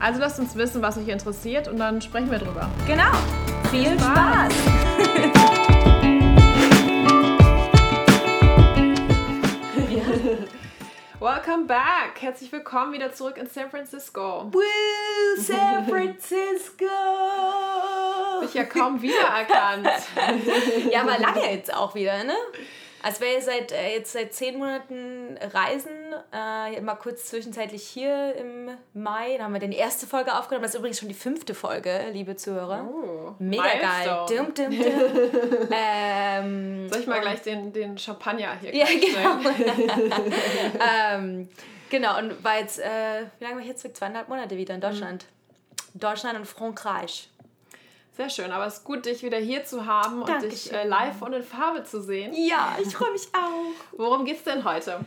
Also lasst uns wissen, was euch interessiert und dann sprechen wir drüber. Genau. Viel Spaß. Welcome back. Herzlich willkommen wieder zurück in San Francisco. Woo, San Francisco. Ich ja kaum wiedererkannt. ja, aber lange jetzt auch wieder, ne? Also wir seit äh, jetzt seit zehn Monaten reisen, äh, mal kurz zwischenzeitlich hier im Mai, da haben wir die erste Folge aufgenommen. Das ist übrigens schon die fünfte Folge, liebe Zuhörer. Oh, Mega geil. Dum, dum, dum. ähm, Soll ich mal gleich den, den Champagner hier Ja, genau. ähm, genau, und war jetzt, äh, wie lange war ich jetzt? Zweieinhalb Monate wieder in Deutschland. Mhm. Deutschland und Frankreich. Sehr schön, aber es ist gut, dich wieder hier zu haben und Dankeschön. dich äh, live und in Farbe zu sehen. Ja, ich freue mich auch. Worum geht's denn heute?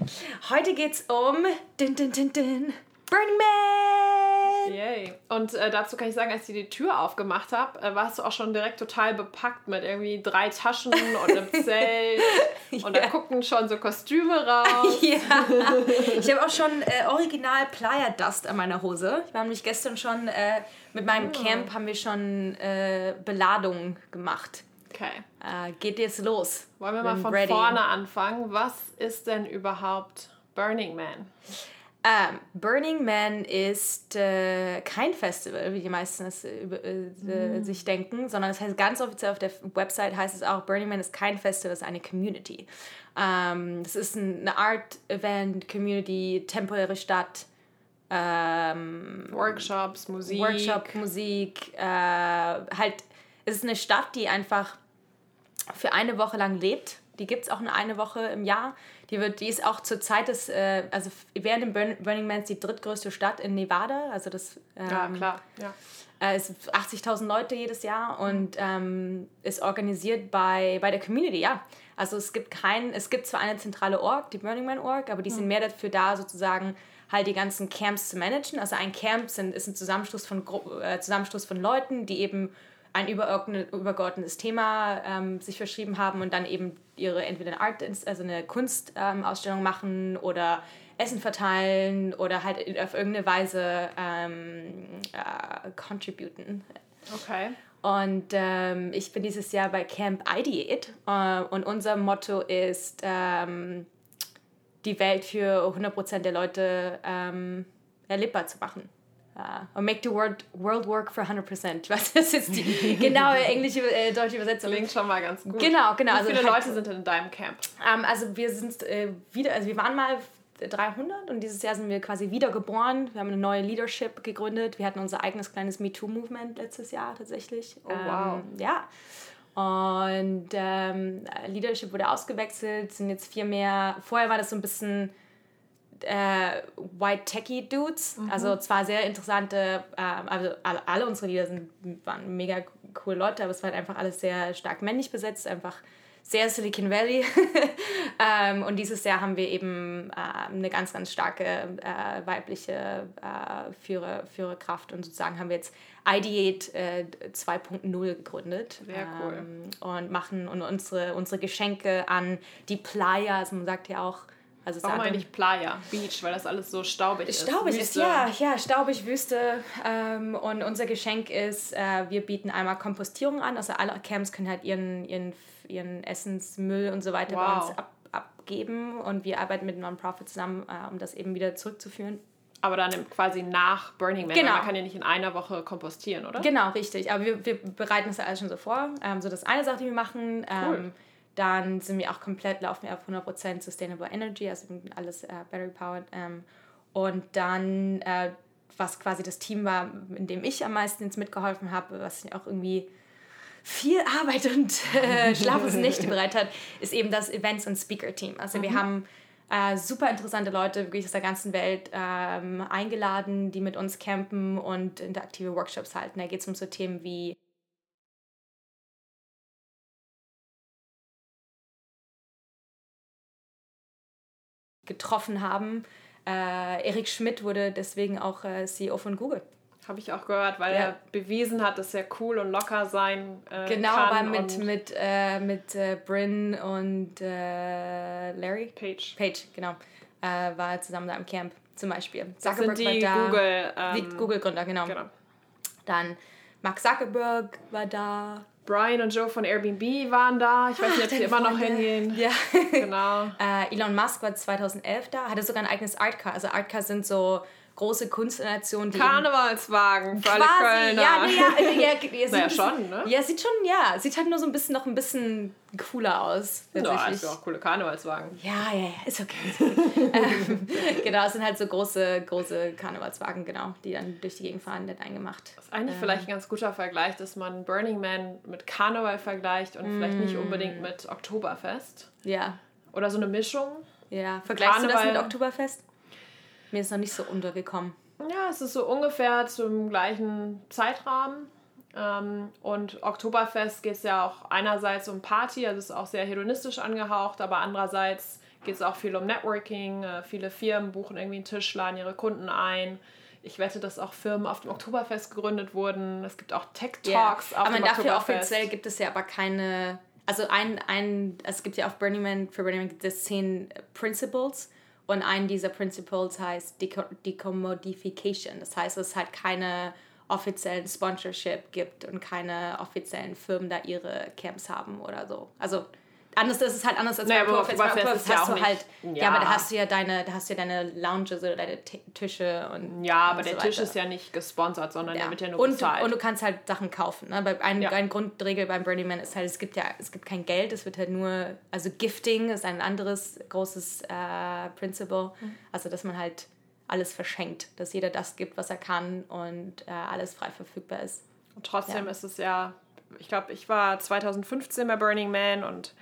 Heute geht's um din, din, din, din, Burning Man! Yay. Und äh, dazu kann ich sagen, als ich die Tür aufgemacht habe, äh, warst du auch schon direkt total bepackt mit irgendwie drei Taschen und einem Zelt. Ja. Und da gucken schon so Kostüme raus. ja. Ich habe auch schon äh, original Playa Dust an meiner Hose. Ich war nämlich gestern schon äh, mit meinem oh. Camp haben wir schon äh, Beladung gemacht. Okay. Äh, geht jetzt los. Wollen wir mal von ready. vorne anfangen? Was ist denn überhaupt Burning Man? Ähm, Burning Man ist äh, kein Festival, wie die meisten es äh, mm. sich denken, sondern es heißt ganz offiziell auf der Website heißt es auch, Burning Man ist kein Festival, es ist eine Community. Ähm, es ist eine Art-Event, Community, temporäre Stadt. Ähm, Workshops, Musik. Workshop, Musik. Äh, halt, es ist eine Stadt, die einfach für eine Woche lang lebt. Die gibt es auch nur eine Woche im Jahr. Die, wird, die ist auch zur Zeit des, äh, also während dem Burning Man die drittgrößte Stadt in Nevada. Also das ähm, ja, klar. Ja. Äh, es sind 80.000 Leute jedes Jahr und ähm, ist organisiert bei, bei der Community, ja. Also es gibt kein, es gibt zwar eine zentrale Org, die Burning Man Org, aber die sind mhm. mehr dafür da, sozusagen halt die ganzen Camps zu managen. Also ein Camp sind, ist ein Zusammenschluss von, äh, Zusammenschluss von Leuten, die eben ein übergeordnetes Thema ähm, sich verschrieben haben und dann eben ihre entweder eine Art, also eine Kunstausstellung ähm, machen oder Essen verteilen oder halt auf irgendeine Weise ähm, äh, contributen. Okay. Und ähm, ich bin dieses Jahr bei Camp Ideate äh, und unser Motto ist ähm, die Welt für 100% der Leute ähm, erlebbar zu machen. Uh, make the world, world work for 100%. Was das ist die genaue englische, äh, deutsche Übersetzung. Klingt schon mal ganz gut. Genau, genau. Wie also viele halt, Leute sind in deinem Camp? Ähm, also wir sind äh, wieder, also wir waren mal 300 und dieses Jahr sind wir quasi wiedergeboren. Wir haben eine neue Leadership gegründet. Wir hatten unser eigenes kleines MeToo-Movement letztes Jahr tatsächlich. Oh, wow. Ähm, ja. Und ähm, Leadership wurde ausgewechselt, sind jetzt viel mehr. Vorher war das so ein bisschen äh, White Techie Dudes. Mhm. Also zwar sehr interessante, äh, also alle, unsere Leader sind, waren mega coole Leute, aber es war halt einfach alles sehr stark männlich besetzt, einfach sehr Silicon Valley. ähm, und dieses Jahr haben wir eben äh, eine ganz, ganz starke äh, weibliche äh, Führer, Führerkraft und sozusagen haben wir jetzt Ideate äh, 2.0 gegründet. Sehr cool. Ähm, und machen und unsere, unsere Geschenke an die Playa, also man sagt ja auch, also Warum eigentlich Playa, Beach, weil das alles so staubig ist? Staubig ist, ja, ja, staubig, Wüste. Ähm, und unser Geschenk ist, äh, wir bieten einmal Kompostierung an, also alle Camps können halt ihren, ihren, ihren Essensmüll und so weiter wow. bei uns ab, abgeben und wir arbeiten mit Non-Profit zusammen, äh, um das eben wieder zurückzuführen. Aber dann quasi nach Burning Man. Genau. Man kann ja nicht in einer Woche kompostieren, oder? Genau, richtig. Aber wir, wir bereiten das ja alles schon so vor. Ähm, so das eine Sache, die wir machen. Ähm, cool dann sind wir auch komplett, laufen wir auf 100% Sustainable Energy, also alles äh, Battery Powered. Ähm, und dann, äh, was quasi das Team war, in dem ich am meisten jetzt mitgeholfen habe, was auch irgendwie viel Arbeit und äh, schlaflose Nächte bereit hat, ist eben das Events- und Speaker-Team. Also mhm. wir haben Äh, super interessante Leute, wirklich aus der ganzen Welt ähm, eingeladen, die mit uns campen und interaktive Workshops halten. Da geht es um so Themen wie getroffen haben. Äh, Erik Schmidt wurde deswegen auch äh, CEO von Google. Habe ich auch gehört, weil ja. er bewiesen hat, dass er cool und locker sein äh, genau, kann. Genau, mit, mit, äh, mit äh, Bryn und äh, Larry. Page. Page, genau. Äh, war zusammen da im Camp zum Beispiel. Das Zuckerberg sind die war da. Google, ähm, Google-Gründer, genau. genau. Dann Mark Zuckerberg war da. Brian und Joe von Airbnb waren da. Ich weiß nicht, ob sie immer noch hingehen. Ja. Genau. äh, Elon Musk war 2011 da, hatte sogar ein eigenes Artcar. Also Artcar sind so große Kunstnationen, die. Karnevalswagen für alle Kölner. Ja, nee, ja, ja, ja, ja, naja, schon, ne? Ja, sieht schon, ja. Sieht halt nur so ein bisschen noch ein bisschen cooler aus. Ja, ist ja auch coole Karnevalswagen. Ja, ja, ja, ist okay. Ist okay. ähm, genau, es sind halt so große, große Karnevalswagen, genau, die dann durch die Gegend fahren, nett eingemacht. Das ist eigentlich ähm. vielleicht ein ganz guter Vergleich, dass man Burning Man mit Karneval vergleicht und mm. vielleicht nicht mm. unbedingt mit Oktoberfest. Ja. Oder so eine Mischung. Ja, vergleichst Karneval, du das mit Oktoberfest? Mir ist noch nicht so untergekommen. Ja, es ist so ungefähr zum gleichen Zeitrahmen. Ähm, und Oktoberfest geht es ja auch einerseits um Party, also ist auch sehr hedonistisch angehaucht, aber andererseits geht es auch viel um Networking. Äh, viele Firmen buchen irgendwie einen Tisch, laden ihre Kunden ein. Ich wette, dass auch Firmen auf dem Oktoberfest gegründet wurden. Es gibt auch Tech Talks yeah. auf aber dem dafür Oktoberfest. offiziell gibt es ja aber keine. Also ein, ein, es gibt ja auf Burning Man, für Burning Man gibt es zehn Principles und ein dieser Principles heißt Decommodification. Das heißt, es halt keine offiziellen Sponsorship gibt und keine offiziellen Firmen da ihre Camps haben oder so. Also anders das ist halt anders als naja, bei Profits. Bei Profits hast du halt, ja. ja. aber da hast du ja deine, da hast du ja deine Lounges oder deine T Tische und ja, aber und der so Tisch ist ja nicht gesponsert, sondern ja. der wird ja nur und, bezahlt. Und du kannst halt Sachen kaufen. Ne? Ein, ja. ein Grundregel beim Burning Man ist halt, es gibt ja, es gibt kein Geld, es wird halt nur, also Gifting ist ein anderes großes äh, Principle, mhm. also dass man halt alles verschenkt, dass jeder das gibt, was er kann und äh, alles frei verfügbar ist. Und trotzdem ist es ja, ich glaube, ich war 2015 bei Burning Man und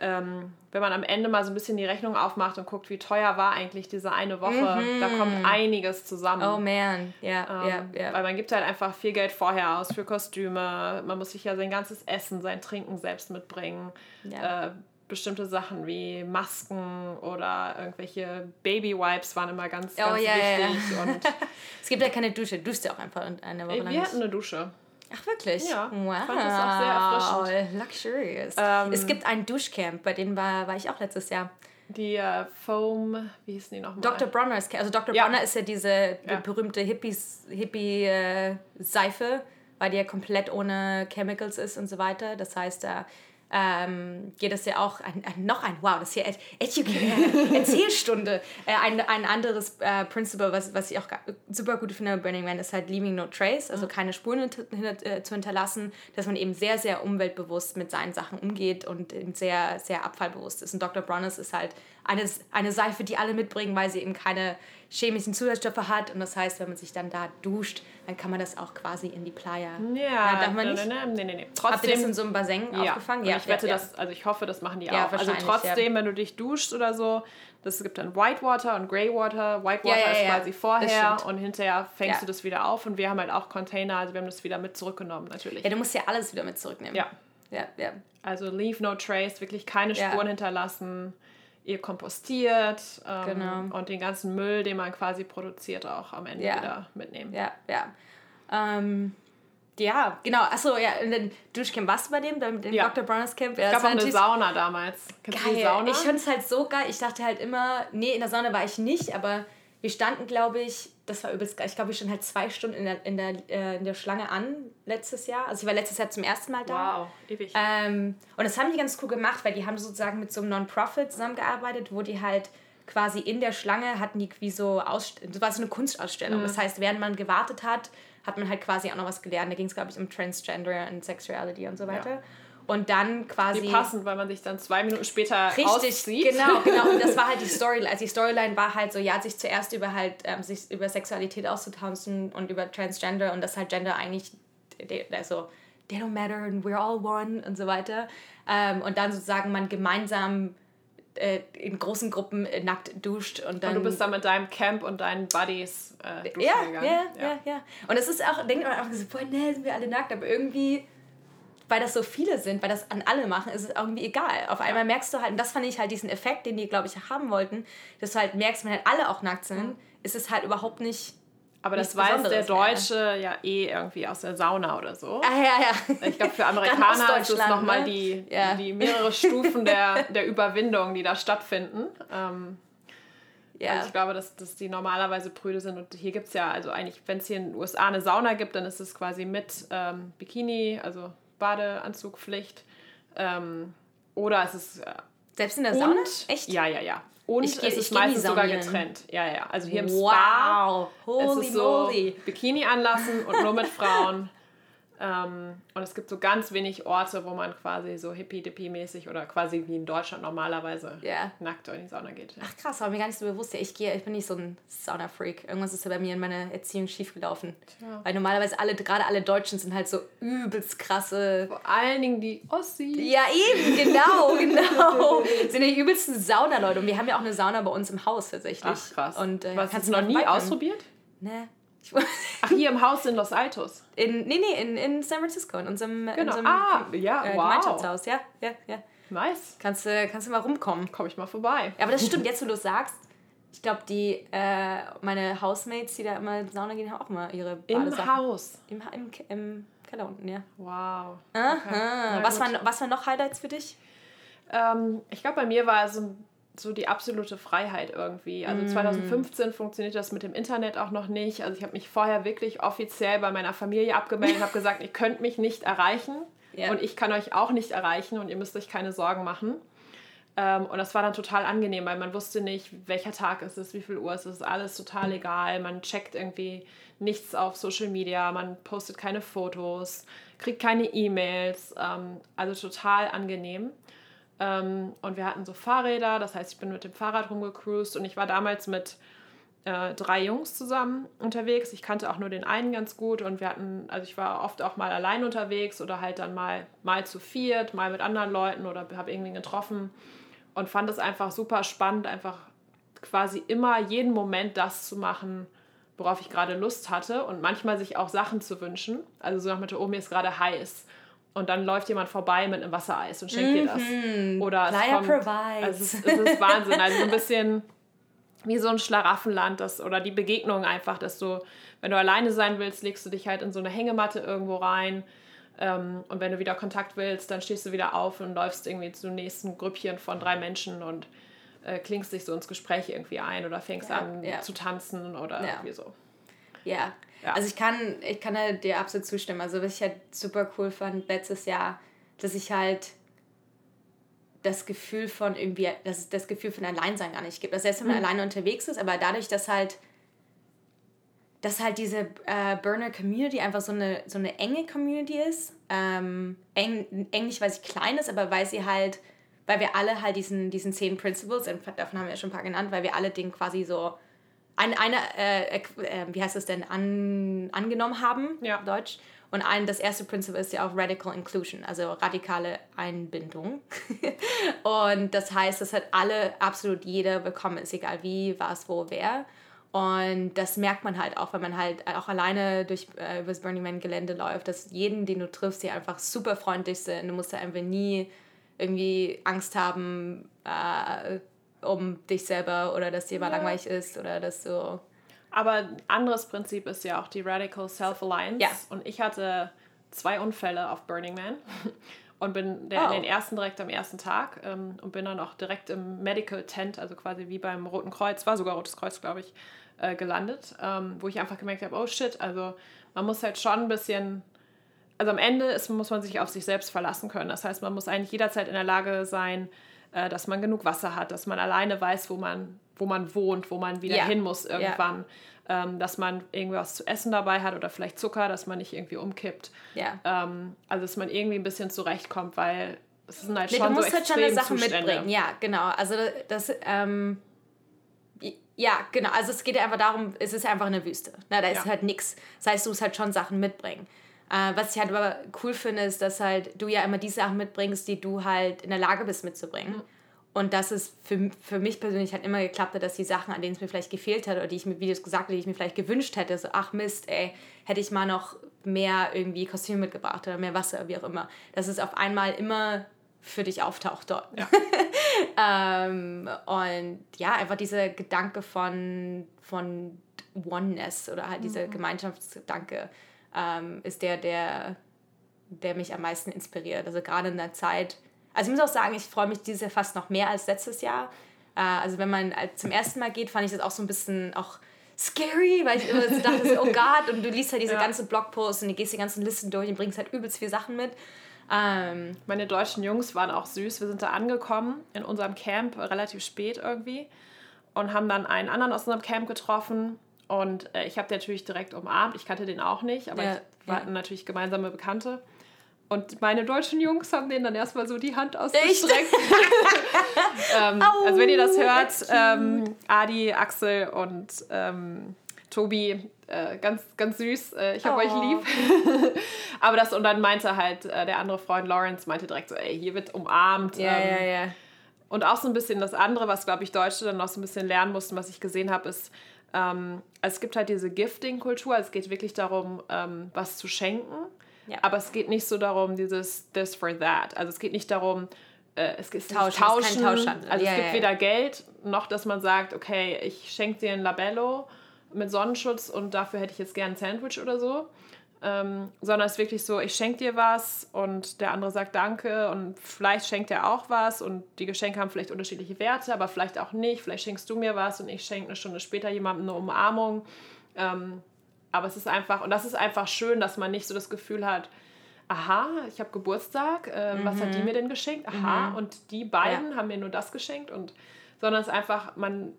ähm, wenn man am Ende mal so ein bisschen die Rechnung aufmacht und guckt, wie teuer war eigentlich diese eine Woche, mhm. da kommt einiges zusammen. Oh man, ja, ähm, ja, ja. Weil man gibt halt einfach viel Geld vorher aus für Kostüme. Man muss sich ja sein ganzes Essen, sein Trinken selbst mitbringen. Äh, bestimmte Sachen wie Masken oder irgendwelche Baby-Wipes waren immer ganz, oh, ganz wichtig. Es gibt ja keine Dusche. Du duschst ja auch einfach eine Woche lang. Wir hatten eine Dusche. Ach, wirklich? Ja. Wow. Ich fand das auch sehr erfrischend. Luxurious. Ähm, es gibt ein Duschcamp, bei dem war, war ich auch letztes Jahr. Die äh, Foam, wie hießen die nochmal? Dr. Bronner's Camp. Also Dr. Ja. Bronner ist ja diese ja. berühmte Hippie-Seife, äh, weil die ja komplett ohne Chemicals ist und so weiter. Das heißt, da ähm, geht es ja auch ein, ein, noch ein, wow, das hier Edu äh, Erzählstunde. Äh, ein, ein anderes äh, Principle, was, was ich auch super gut finde bei Burning Man, ist halt Leaving No Trace, also mhm. keine Spuren hinter, äh, zu hinterlassen, dass man eben sehr, sehr umweltbewusst mit seinen Sachen umgeht und sehr, sehr abfallbewusst ist. Und Dr. Bronnes ist halt eine, eine Seife, die alle mitbringen, weil sie eben keine chemischen Zusatzstoffe hat. Und das heißt, wenn man sich dann da duscht, dann kann man das auch quasi in die Playa. Ja, ja darf man nicht? Nee, nee, nee. Trotzdem, Habt ihr das in so einem Bassin ja. aufgefangen? Ja, ich wette, ja. das, also ich hoffe, das machen die ja, auch. Also trotzdem, wenn du dich duschst oder so, das gibt dann Whitewater und Greywater. Whitewater ist quasi vorher und hinterher fängst du das wieder auf. Und wir haben halt auch Container, also wir haben das wieder mit zurückgenommen natürlich. Ja, du musst ja alles wieder mit zurücknehmen. Ja. Ja, ja. Also leave no trace, wirklich keine Spuren hinterlassen ihr kompostiert ähm, genau. und den ganzen Müll, den man quasi produziert, auch am Ende ja. wieder mitnehmen. Ja, ja. Ähm, ja, genau. Achso, ja, in den Duschcamp warst du bei dem, dem ja. Dr. Browners Camp? Ja, es gab auch eine Sauna damals. Kennst geil. Sauna? Ich fand es halt so geil. Ich dachte halt immer, nee, in der Sauna war ich nicht, aber wir standen, glaube ich, das war übelst geil. Ich glaube, ich stand halt zwei Stunden in der, in, der, äh, in der Schlange an letztes Jahr. Also ich war letztes Jahr zum ersten Mal da. Wow, ewig. Ähm, und das haben die ganz cool gemacht, weil die haben sozusagen mit so einem Non-Profit zusammengearbeitet, wo die halt quasi in der Schlange hatten die wie so Ausstellung, das war so eine Kunstausstellung. Mhm. Das heißt, während man gewartet hat, hat man halt quasi auch noch was gelernt. Da ging es, glaube ich, um Transgender und Sexuality und so weiter. Ja und dann quasi. Die passend, weil man sich dann zwei Minuten später richtig, auszieht. Genau, genau. Und das war halt die Storyline. Also die Storyline war halt so, ja, sich zuerst über halt ähm, sich über Sexualität auszutauschen und über Transgender und das halt Gender eigentlich, also they don't matter and we're all one und so weiter. Ähm, und dann sozusagen man gemeinsam äh, in großen Gruppen äh, nackt duscht und dann. Und du bist dann mit deinem Camp und deinen Buddies äh, duschen ja, gegangen. ja, ja, ja, Und es ist auch, denkt man einfach so, boah, ne, sind wir alle nackt, aber irgendwie, weil das so viele sind, weil das an alle machen, ist es irgendwie egal. Auf einmal merkst du halt, und das fand ich halt diesen Effekt, den die, glaube ich, haben wollten, dass du halt merkst, wenn halt alle auch nackt sind, Mhm. ist es halt überhaupt nicht. Aber das weiß der. Deutsche ja eh irgendwie aus der Sauna oder so. Ah, ja, ja. Ich glaube, für Amerikaner ist es Ostdeutschland, nochmal ne? die, Ja. die mehrere Stufen der, der Überwindung, die da stattfinden. Ähm, ja. Also ich glaube, dass, dass die normalerweise prüde sind. Und hier gibt es ja, also eigentlich, wenn es hier in den USA eine Sauna gibt, dann ist es quasi mit ähm, Bikini, also Badeanzugpflicht. Ähm, oder es ist. Äh, Selbst in der Sauna? Echt? Ja, ja, ja. Und Ich geh- es ist meistens sogar getrennt. Ja, ja. Also hier im Spa Wow, es holy ist so moly. Bikini anlassen und nur mit Frauen. Ähm, und es gibt so ganz wenig Orte, wo man quasi so hippie-dippie-mäßig oder quasi wie in Deutschland normalerweise Ja. nackt in die Sauna geht. Ja. Ach krass, war mir gar nicht so bewusst. Ja, ich, gehe, ich bin nicht so ein Sauna-Freak. Irgendwas ist ja bei mir in meiner Erziehung schiefgelaufen. Tja. Weil normalerweise alle, gerade alle Deutschen sind halt so übelst krasse. Vor allen Dingen die Ossis. Ja, eben, genau, genau. sind die übelsten Saunaleute. Und wir haben ja auch eine Sauna bei uns im Haus tatsächlich. Ach krass. Und, äh, Was, hast du noch nie ausprobiert? Nee. Ach, hier im Haus in Los Altos. in, nee, nee, in, in San Francisco, in unserem, in Genau. unserem Ah, ja, äh, wow. Gemeinschaftshaus. Ja, ja, ja. Nice. Kannst du, kannst du mal rumkommen. Komme ich mal vorbei. Ja, aber das stimmt, jetzt wo du es sagst, ich glaube, die, äh, meine Housemates, die da immer in die Sauna gehen, haben auch immer ihre Im Badesachen. Haus. Im, Ha- im, Ke- Im Keller unten, ja. Wow. Aha. Na Was, waren, was waren noch Highlights für dich? Ähm, ich glaube, bei mir war so, so die absolute Freiheit irgendwie. Also 2015 funktioniert das mit dem Internet auch noch nicht. Also ich habe mich vorher wirklich offiziell bei meiner Familie abgemeldet und habe gesagt, ihr könnt mich nicht erreichen Ja. und ich kann euch auch nicht erreichen und ihr müsst euch keine Sorgen machen. Ähm, und das war dann total angenehm, weil man wusste nicht, welcher Tag ist es, wie viel Uhr ist es, ist alles total egal. Man checkt irgendwie nichts auf Social Media, man postet keine Fotos, kriegt keine E-Mails. Ähm, also total angenehm. Ähm, und wir hatten so Fahrräder, das heißt, ich bin mit dem Fahrrad rumgecruised und ich war damals mit äh, drei Jungs zusammen unterwegs. Ich kannte auch nur den einen ganz gut und wir hatten, also ich war oft auch mal allein unterwegs oder halt dann mal, mal zu viert, mal mit anderen Leuten oder habe irgendwen getroffen und fand es einfach super spannend, einfach quasi immer jeden Moment das zu machen, worauf ich gerade Lust hatte und manchmal sich auch Sachen zu wünschen. Also so nach Motto, oh, mir ist gerade heiß. Und dann läuft jemand vorbei mit einem Wassereis und schenkt dir das. Oder es kommt, provides. also es, es ist Wahnsinn. Also so ein bisschen wie so ein Schlaraffenland das, oder die Begegnung einfach, dass du, wenn du alleine sein willst, legst du dich halt in so eine Hängematte irgendwo rein. Ähm, und wenn du wieder Kontakt willst, dann stehst du wieder auf und läufst irgendwie zum nächsten Grüppchen von drei Menschen und äh, klingst dich so ins Gespräch irgendwie ein oder fängst Ja, an ja. zu tanzen oder Ja. irgendwie so. Ja. Ja. Also ich kann, ich kann da dir absolut zustimmen. Also was ich halt super cool fand letztes Jahr, dass ich halt das Gefühl von irgendwie, dass es das Gefühl von Alleinsein gar nicht gibt. Dass selbst wenn man alleine unterwegs ist, aber dadurch, dass halt dass halt diese äh, Burner Community einfach so eine, so eine enge Community ist. Ähm, eng, eng nicht, weil sie klein ist, aber weil sie halt, weil wir alle halt diesen, diesen zehn Principles, und davon haben wir ja schon ein paar genannt, weil wir alle den quasi so ein, eine, äh, äh, wie heißt das denn, an, angenommen haben, Ja. Deutsch. Und ein, das erste Principle ist ja auch Radical Inclusion, also radikale Einbindung. und das heißt, dass halt alle, absolut jeder bekommen ist, egal wie, was, wo, wer. Und das merkt man halt auch, wenn man halt auch alleine durch äh, übers Burning Man Gelände läuft, dass jeden, den du triffst, die einfach super freundlich sind. Du musst da einfach nie irgendwie Angst haben äh, um dich selber oder dass dir mal Ja. langweilig ist oder dass du Aber ein anderes Prinzip ist ja auch die Radical Self-Alliance. Ja. Und ich hatte zwei Unfälle auf Burning Man und bin der, Oh. den ersten direkt am ersten Tag ähm, und bin dann auch direkt im Medical Tent, also quasi wie beim Roten Kreuz, war sogar Rotes Kreuz, glaube ich, äh, gelandet, ähm, wo ich einfach gemerkt habe, oh shit, also man muss halt schon ein bisschen also am Ende ist, muss man sich auf sich selbst verlassen können. Das heißt, man muss eigentlich jederzeit in der Lage sein, äh, dass man genug Wasser hat, dass man alleine weiß, wo man, wo man wohnt, wo man wieder Ja. hin muss irgendwann, ähm, dass man irgendwas zu essen dabei hat oder vielleicht Zucker, dass man nicht irgendwie umkippt. ja. Ähm, also dass man irgendwie ein bisschen zurechtkommt, weil es sind halt Nee, schon du musst so halt schon eine Sache Extremzustände. mitbringen. Ja, genau. Also das, ähm, ja, genau. Also es geht ja einfach darum, es ist einfach eine Wüste. Na, da ist Ja. halt nichts. Das heißt, du musst halt schon Sachen mitbringen. Äh, was ich halt aber cool finde, ist, dass halt du ja immer die Sachen mitbringst, die du halt in der Lage bist mitzubringen. Und dass es für, für mich persönlich halt immer geklappt hat, dass die Sachen, an denen es mir vielleicht gefehlt hat oder die ich du es gesagt hast, die ich mir vielleicht gewünscht hätte, so, ach Mist, ey, hätte ich mal noch mehr irgendwie Kostüme mitgebracht oder mehr Wasser, wie auch immer, dass es auf einmal immer für dich auftaucht dort. Ja. ähm, und ja, einfach dieser Gedanke von, von Oneness oder halt dieser mhm. Gemeinschaftsgedanke ähm, ist der, der, der mich am meisten inspiriert. Also gerade in der Zeit, also ich muss auch sagen, ich freue mich dieses Jahr fast noch mehr als letztes Jahr. Äh, also wenn man zum ersten Mal geht, fand ich das auch so ein bisschen auch scary, weil ich immer so dachte, oh Gott, und du liest halt diese ja. ganze Blogpost und du gehst die ganzen Listen durch und bringst halt übelst viele Sachen mit. Ähm, Meine deutschen Jungs waren auch süß. Wir sind da angekommen in unserem Camp relativ spät irgendwie und haben dann einen anderen aus unserem Camp getroffen. Und äh, ich habe den natürlich direkt umarmt. Ich kannte den auch nicht, aber ja, wir hatten natürlich gemeinsame Bekannte. Und meine deutschen Jungs haben denen dann erstmal so die Hand ausgestreckt. ähm, also wenn ihr das hört, ähm, Adi, Axel und ähm, Tobi, äh, ganz, ganz süß. Äh, ich habe oh. euch lieb. Aber das, und dann meinte halt äh, der andere Freund Lawrence, meinte direkt so, ey, hier wird umarmt. Ja, ähm, ja, ja. Und auch so ein bisschen das andere, was, glaube ich, Deutsche dann noch so ein bisschen lernen mussten, was ich gesehen habe, ist, ähm, also es gibt halt diese Gifting-Kultur. Es geht wirklich darum, ähm, was zu schenken. Ja. Aber es geht nicht so darum, dieses this for that. Also es geht nicht darum, äh, es ist Tauschen. Tauschen. Tauschhandel. Also ja, es gibt ja, weder Geld, noch dass man sagt, okay, ich schenke dir ein Labello mit Sonnenschutz und dafür hätte ich jetzt gern ein Sandwich oder so. Ähm, sondern es ist wirklich so, ich schenke dir was und der andere sagt Danke und vielleicht schenkt er auch was und die Geschenke haben vielleicht unterschiedliche Werte, aber vielleicht auch nicht. Vielleicht schenkst du mir was und ich schenke eine Stunde später jemandem eine Umarmung. Ähm, aber es ist einfach, und das ist einfach schön, dass man nicht so das Gefühl hat, aha, ich habe Geburtstag, äh, mhm. was hat die mhm. mir denn geschenkt? Aha, mhm. und die beiden ja. haben mir nur das geschenkt und sondern es ist einfach, man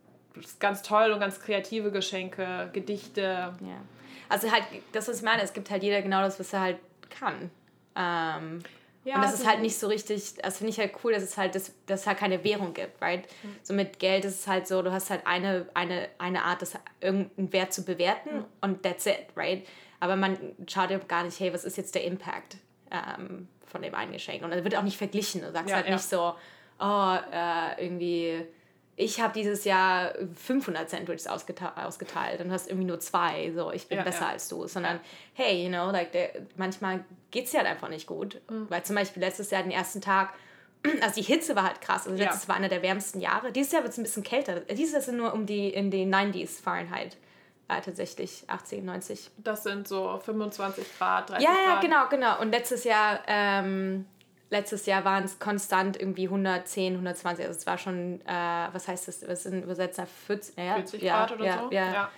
ganz toll und ganz kreative Geschenke, Gedichte. Ja. Also halt, das ich meine, es gibt halt jeder genau das, was er halt kann. Ähm, ja, und das also ist halt nicht so richtig, das finde ich halt cool, dass es halt, dass, dass es halt keine Währung gibt, right? Mhm. So mit Geld ist es halt so, du hast halt eine, eine, eine Art, das irgendeinen Wert zu bewerten mhm. und that's it, right? Aber man schaut ja gar nicht, hey, was ist jetzt der Impact ähm, von dem einen Geschenk? Und dann wird auch nicht verglichen. Du sagst ja, halt ja. nicht so, oh, äh, irgendwie ich habe dieses Jahr 500 Sandwiches ausgeteilt und hast irgendwie nur zwei, so ich bin ja, besser ja. als du, sondern hey, you know, like der, manchmal geht es dir halt einfach nicht gut, mhm. weil zum Beispiel letztes Jahr den ersten Tag, also die Hitze war halt krass, also letztes ja. war einer der wärmsten Jahre, dieses Jahr wird es ein bisschen kälter, dieses Jahr sind nur um die, in den 90s Fahrenheit. Äh, tatsächlich 80, 90. Das sind so 25 Grad, 30 ja, Grad. Ja, genau, genau. Und letztes Jahr ähm, letztes Jahr waren es konstant irgendwie 110, 120. Also es war schon, äh, was heißt das, was sind Übersetzer? 40, ja, 40 ja, Grad oder ja, so? Ja. ja.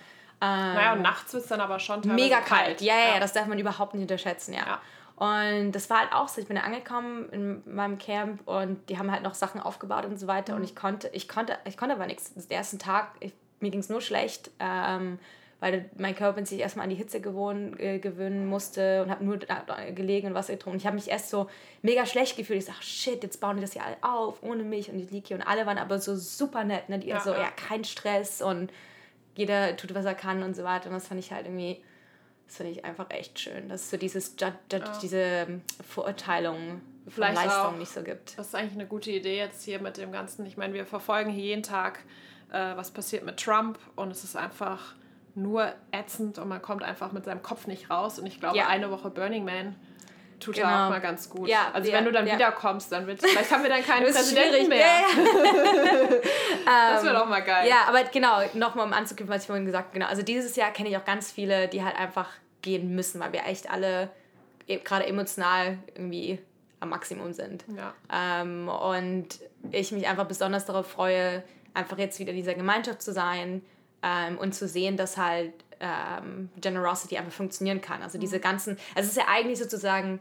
Ähm, naja, und nachts wird es dann aber schon Mega kalt. kalt. Ja, ja, ja, das darf man überhaupt nicht unterschätzen, ja. ja. Und das war halt auch so, ich bin da angekommen in meinem Camp und die haben halt noch Sachen aufgebaut und so weiter mhm. und ich konnte, ich konnte, ich konnte aber nichts. Den ersten Tag, ich, mir ging es nur schlecht. Ähm, weil mein Körper sich erstmal an die Hitze gewohn, äh, gewöhnen musste und habe nur gelegen und Wasser getrunken. Ich habe mich erst so mega schlecht gefühlt. Ich sage, shit, jetzt bauen die das hier alle auf, ohne mich und ich liege hier. Und alle waren aber so super nett. Ne? Die ja, so, ja, kein Stress und jeder tut, was er kann und so weiter. Und das fand ich halt irgendwie, das finde ich einfach echt schön, dass es so dieses, ja. diese Verurteilung von Leistung nicht so gibt. Das ist eigentlich eine gute Idee jetzt hier mit dem Ganzen. Ich meine, wir verfolgen hier jeden Tag, äh, was passiert mit Trump und es ist einfach nur ätzend und man kommt einfach mit seinem Kopf nicht raus. Und ich glaube, ja. eine Woche Burning Man tut genau. da auch mal ganz gut. Ja, also ja, wenn du dann ja. wiederkommst, dann wird vielleicht haben wir dann keinen Präsidenten mehr. das wird auch mal geil. Ja, aber genau, nochmal um anzuknüpfen, was ich vorhin gesagt habe. Genau, also dieses Jahr kenne ich auch ganz viele, die halt einfach gehen müssen, weil wir echt alle e, gerade emotional irgendwie am Maximum sind. Ja. Ähm, und ich mich einfach besonders darauf freue, einfach jetzt wieder in dieser Gemeinschaft zu sein, ähm, und zu sehen, dass halt ähm, Generosity einfach funktionieren kann. Also diese mhm. ganzen, also es ist ja eigentlich sozusagen,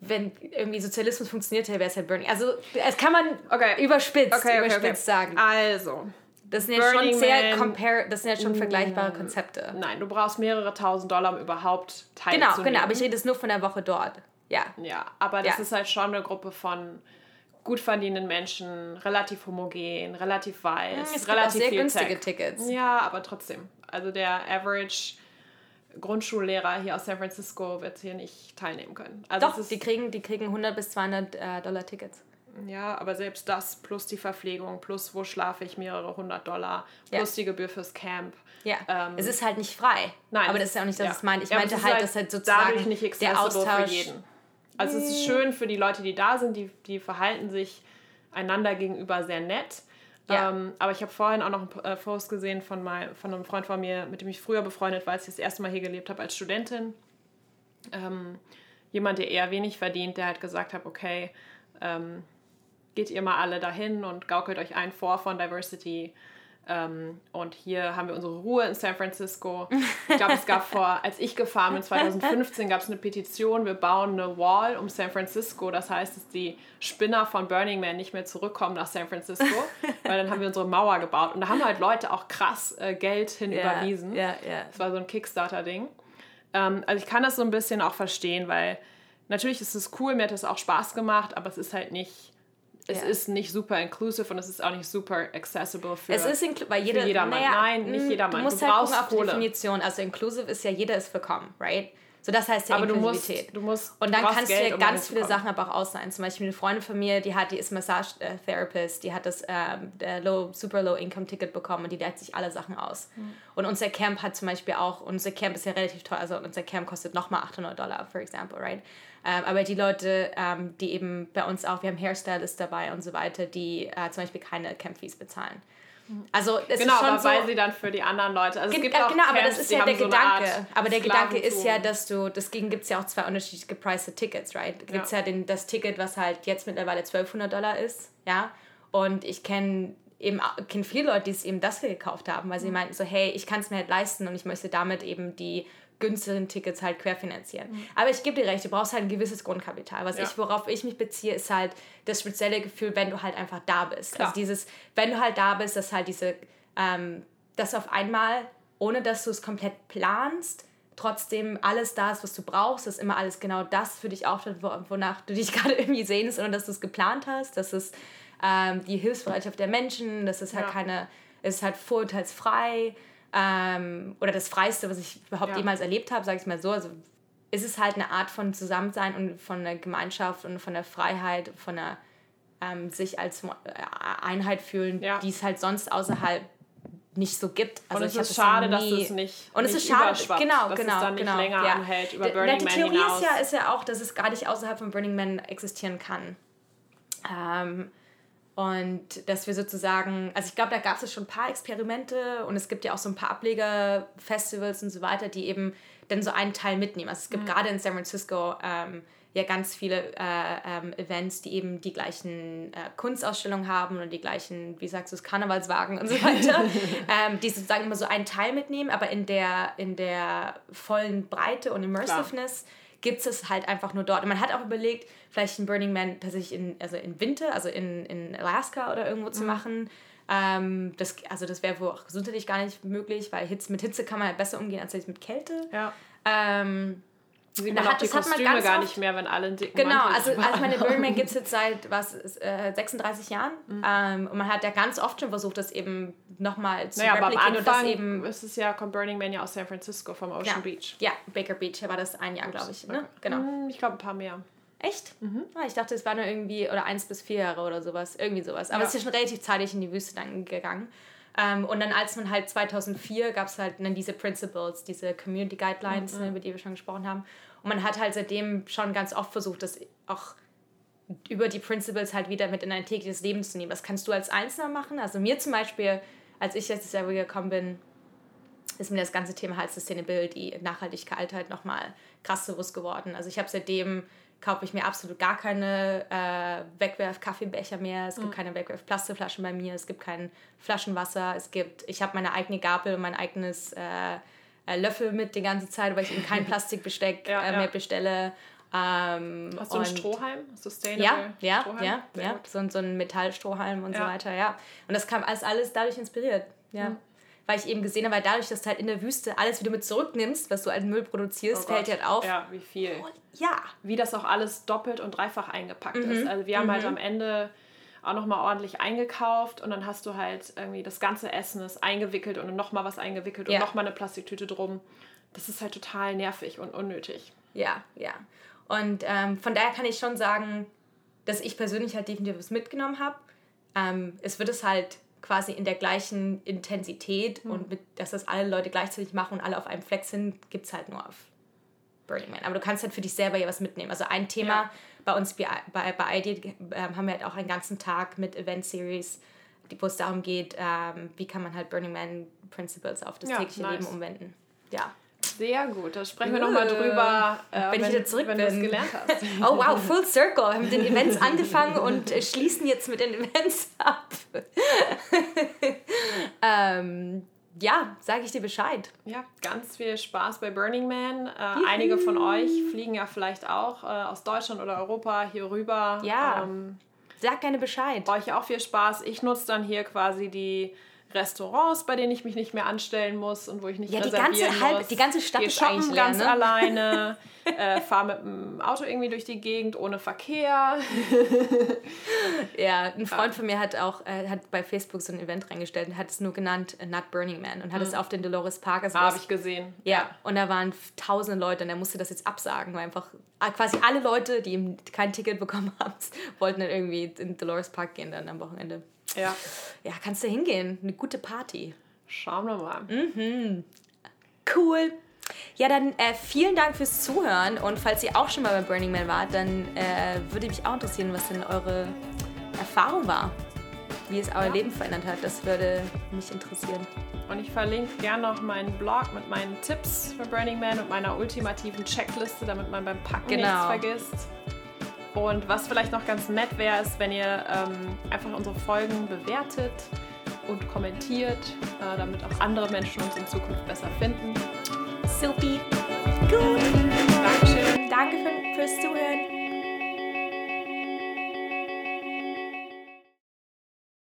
wenn irgendwie Sozialismus funktioniert hätte, wäre es halt Burning. Also es kann man okay. überspitzt, okay, okay, überspitzt sagen. Also. Das sind ja Burning schon sehr compare, das sind ja schon vergleichbare Konzepte. Nein, du brauchst mehrere tausend Dollar, um überhaupt teilzunehmen. Genau, genau, aber ich rede jetzt nur von der Woche dort. Ja. Ja, aber das ja. ist halt schon eine Gruppe von gut verdienenden Menschen, relativ homogen, relativ weiß, es relativ sehr günstige Tech. Tickets. Ja, aber trotzdem. Also der Average Grundschullehrer hier aus San Francisco wird hier nicht teilnehmen können. Also Doch, die kriegen, die kriegen 100 bis 200 äh, Dollar Tickets. Ja, aber selbst das plus die Verpflegung, plus wo schlafe ich mehrere hundert Dollar, plus die Gebühr fürs Camp. Ja, ähm, es ist halt nicht frei. Nein. Aber das ist ja auch nicht, dass ja. ich meine. Ich ja, meinte halt, halt, dass halt sozusagen der Austausch... Also es ist schön für die Leute, die da sind, die, die verhalten sich einander gegenüber sehr nett. Ja. Ähm, aber ich habe vorhin auch noch einen äh, Post gesehen von, mein, von einem Freund von mir, mit dem ich früher befreundet war, als ich das erste Mal hier gelebt habe als Studentin. Ähm, jemand, der eher wenig verdient, der halt gesagt hat, okay, ähm, geht ihr mal alle dahin und gaukelt euch ein vor von Diversity. Ähm, und hier haben wir unsere Ruhe in San Francisco. Ich glaube, es gab vor, als ich gefahren bin, 2015, gab es eine Petition, wir bauen eine Wall um San Francisco. Das heißt, dass die Spinner von Burning Man nicht mehr zurückkommen nach San Francisco, weil dann haben wir unsere Mauer gebaut. Und da haben halt Leute auch krass äh, Geld hin yeah, überwiesen. Yeah, yeah. Das war so ein Kickstarter-Ding. Ähm, also ich kann das so ein bisschen auch verstehen, weil natürlich ist es cool, mir hat das auch Spaß gemacht, aber es ist halt nicht es ja. ist nicht super inclusive und es ist auch nicht super accessible für, es ist weil jede, für jedermann. Naja, Nein, nicht jedermann. Du musst du halt brauchst gucken auf die Definition. Also inclusive ist ja jeder ist willkommen, right? So, das heißt ja aber Inklusivität. Du musst, du musst, und dann kannst Geld, du ja ganz viele Sachen aber auch ausleihen. Zum Beispiel eine Freundin von mir, die hat, die ist Massage-Therapist, die hat das ähm, low, super Low Income Ticket bekommen und die leiht sich alle Sachen aus. Mhm. Und unser Camp hat zum Beispiel auch, unser Camp ist ja relativ teuer, also unser Camp kostet nochmal 800 Dollar, for example, right? Ähm, aber die Leute, ähm, die eben bei uns auch, wir haben Hairstylists dabei und so weiter, die äh, zum Beispiel keine Camp-Fees bezahlen. Also es genau, ist schon aber so, weil sie dann für die anderen Leute. Also es gibt auch genau, Camps, aber das ist ja der Gedanke. So aber der Gedanke ist ja, dass du, deswegen gibt es ja auch zwei unterschiedliche gepreiste Tickets, right? Gibt es ja, ja den, das Ticket, was halt jetzt mittlerweile 1200 Dollar ist, ja. Und ich kenne eben kenn viele Leute, die es eben das gekauft haben, weil sie mhm. meinten so, hey, ich kann es mir halt leisten und ich möchte damit eben die günstigeren Tickets halt querfinanzieren. Mhm. Aber ich gebe dir recht, du brauchst halt ein gewisses Grundkapital. Was ja. ich, worauf ich mich beziehe, ist halt das spezielle Gefühl, wenn du halt einfach da bist. Klar. Also dieses, wenn du halt da bist, dass halt diese, ähm, dass auf einmal, ohne dass du es komplett planst, trotzdem alles da ist, was du brauchst, dass immer alles genau das für dich auftritt, wonach du dich gerade irgendwie sehnst, ohne dass du es geplant hast, dass es ähm, die Hilfsbereitschaft der Menschen, dass es halt ja. keine, es ist halt vorurteilsfrei, ähm, oder das Freiste, was ich überhaupt ja. jemals erlebt habe, sage ich mal so. Also ist es halt eine Art von Zusammensein und von der Gemeinschaft und von der Freiheit, von der ähm, sich als äh, Einheit fühlen, ja. die es halt sonst außerhalb nicht so gibt. Also und es ist schade, dass es nicht und es ist schade, genau, dass genau, es dann nicht genau, länger ja. anhält über Burning Man Die Theorie hinaus. ist ja, ist ja auch, dass es gar nicht außerhalb von Burning Man existieren kann. Ähm, und dass wir sozusagen, also ich glaube, da gab es schon ein paar Experimente und es gibt ja auch so ein paar Ablegerfestivals und so weiter, die eben dann so einen Teil mitnehmen. Also es gibt mhm. gerade in San Francisco ähm, ja ganz viele äh, ähm, Events, die eben die gleichen äh, Kunstausstellungen haben und die gleichen, wie sagst du es, Karnevalswagen und so weiter, ähm, die sozusagen immer so einen Teil mitnehmen, aber in der, in der vollen Breite und Immersiveness. Klar gibt es halt einfach nur dort. Und man hat auch überlegt, vielleicht ein Burning Man tatsächlich in, also in Winter, also in, in Alaska oder irgendwo zu mhm. machen. Ähm, das, also das wäre wohl auch gesundheitlich gar nicht möglich, weil Hitze, mit Hitze kann man halt besser umgehen als mit Kälte. Ja. Ähm, Sieht man hat, die Kostüme gar nicht mehr, wenn alle einen dicken Genau, also, also meine Burning Man gibt es jetzt seit was, äh, 36 Jahren. Mhm. Ähm, und man hat ja ganz oft schon versucht, das eben nochmal zu naja, aber am Anfang und das eben ist es ja, kommt Burning Man ja aus San Francisco, vom Ocean ja. Beach. Ja, Baker Beach war das ein Jahr, glaube ich. Ne? Genau. Hm, ich glaube, ein paar mehr. Echt? Mhm. Ah, ich dachte, es war nur irgendwie, oder eins bis vier Jahre oder sowas. Irgendwie sowas. Aber ja. es ist ja schon relativ zeitig in die Wüste dann gegangen. Ähm, und dann, als man halt 2004 gab es halt dann diese Principles, diese Community Guidelines, mhm. über die wir schon gesprochen haben. Und man hat halt seitdem schon ganz oft versucht, das auch über die Principles halt wieder mit in ein tägliches Leben zu nehmen. Was kannst du als Einzelner machen? Also mir zum Beispiel, als ich letztes Jahr gekommen bin, ist mir das ganze Thema halt Sustainability, Nachhaltigkeit halt nochmal krass bewusst geworden. Also ich habe seitdem kaufe ich mir absolut gar keine äh, Wegwerf-Kaffeebecher mehr. Es gibt mhm. keine Wegwerf-Plastikflaschen bei mir. Es gibt kein Flaschenwasser. Es gibt, ich habe meine eigene Gabel und mein eigenes äh, äh, Löffel mit die ganze Zeit, weil ich eben kein Plastikbesteck ja, äh, mehr bestelle. Ähm, Hast du einen Strohhalm? Sustainable ja, ja, Strohhalm? ja, ja. So, so ein Metallstrohhalm und ja. so weiter, ja. Und das kam alles, alles dadurch inspiriert, ja. Mhm. Weil ich eben gesehen habe, weil dadurch, dass du halt in der Wüste alles wieder mit zurücknimmst, was du als Müll produzierst, oh fällt dir halt auf. Ja, wie viel. Oh, ja. Wie das auch alles doppelt und dreifach eingepackt mhm. ist. Also wir haben halt mhm. halt am Ende auch nochmal ordentlich eingekauft und dann hast du halt irgendwie das ganze Essen ist eingewickelt und nochmal was eingewickelt ja. und nochmal eine Plastiktüte drum. Das ist halt total nervig und unnötig. Ja, ja. Und ähm, von daher kann ich schon sagen, dass ich persönlich halt definitiv was mitgenommen habe. Ähm, es wird es halt quasi in der gleichen Intensität mhm. und mit, dass das alle Leute gleichzeitig machen und alle auf einem Fleck sind, gibt es halt nur auf Burning Man. Aber du kannst halt für dich selber ja was mitnehmen. Also ein Thema ja. bei uns bei, bei, bei ID äh, haben wir halt auch einen ganzen Tag mit Event-Series, wo es darum geht, ähm, wie kann man halt Burning Man Principles auf das ja, tägliche nice. Leben umwenden. Ja. Sehr gut, da sprechen wir nochmal drüber, äh, wenn, wenn, ich wieder zurück wenn bin. gelernt hast. Oh wow, full circle. Wir haben mit den Events angefangen und äh, schließen jetzt mit den Events ab. ähm, ja, sage ich dir Bescheid. Ja, ganz viel Spaß bei Burning Man. Äh, einige von euch fliegen ja vielleicht auch äh, aus Deutschland oder Europa hier rüber. Ja. Ähm, sag gerne Bescheid. Euch auch viel Spaß. Ich nutze dann hier quasi die Restaurants, bei denen ich mich nicht mehr anstellen muss und wo ich nicht ja, reservieren die ganze, halb, die ganze Stadt Gehe ist eigentlich leer, ganz ne? alleine, äh, fahre mit dem Auto irgendwie durch die Gegend ohne Verkehr. ja, ein Freund von mir hat auch äh, hat bei Facebook so ein Event reingestellt und hat es nur genannt uh, Not Burning Man und hat mhm. es auf den Dolores Park. Also Habe ich gesehen. Ja, und da waren tausende Leute und er musste das jetzt absagen, weil einfach ah, quasi alle Leute, die ihm kein Ticket bekommen haben, wollten dann irgendwie in Dolores Park gehen dann am Wochenende. Ja. Ja, kannst du hingehen. Eine gute Party. Schauen wir mal. Mhm. Cool. Ja, dann äh, vielen Dank fürs Zuhören und falls ihr auch schon mal bei Burning Man wart, dann äh, würde mich auch interessieren, was denn eure Erfahrung war, wie es euer ja. Leben verändert hat. Das würde mich interessieren. Und ich verlinke gerne noch meinen Blog mit meinen Tipps für Burning Man und meiner ultimativen Checkliste, damit man beim Packen genau. nichts vergisst. Und was vielleicht noch ganz nett wäre, ist, wenn ihr ähm, einfach unsere Folgen bewertet und kommentiert, äh, damit auch andere Menschen uns in Zukunft besser finden. Supi. Gut. Dankeschön. Danke fürs Zuhören.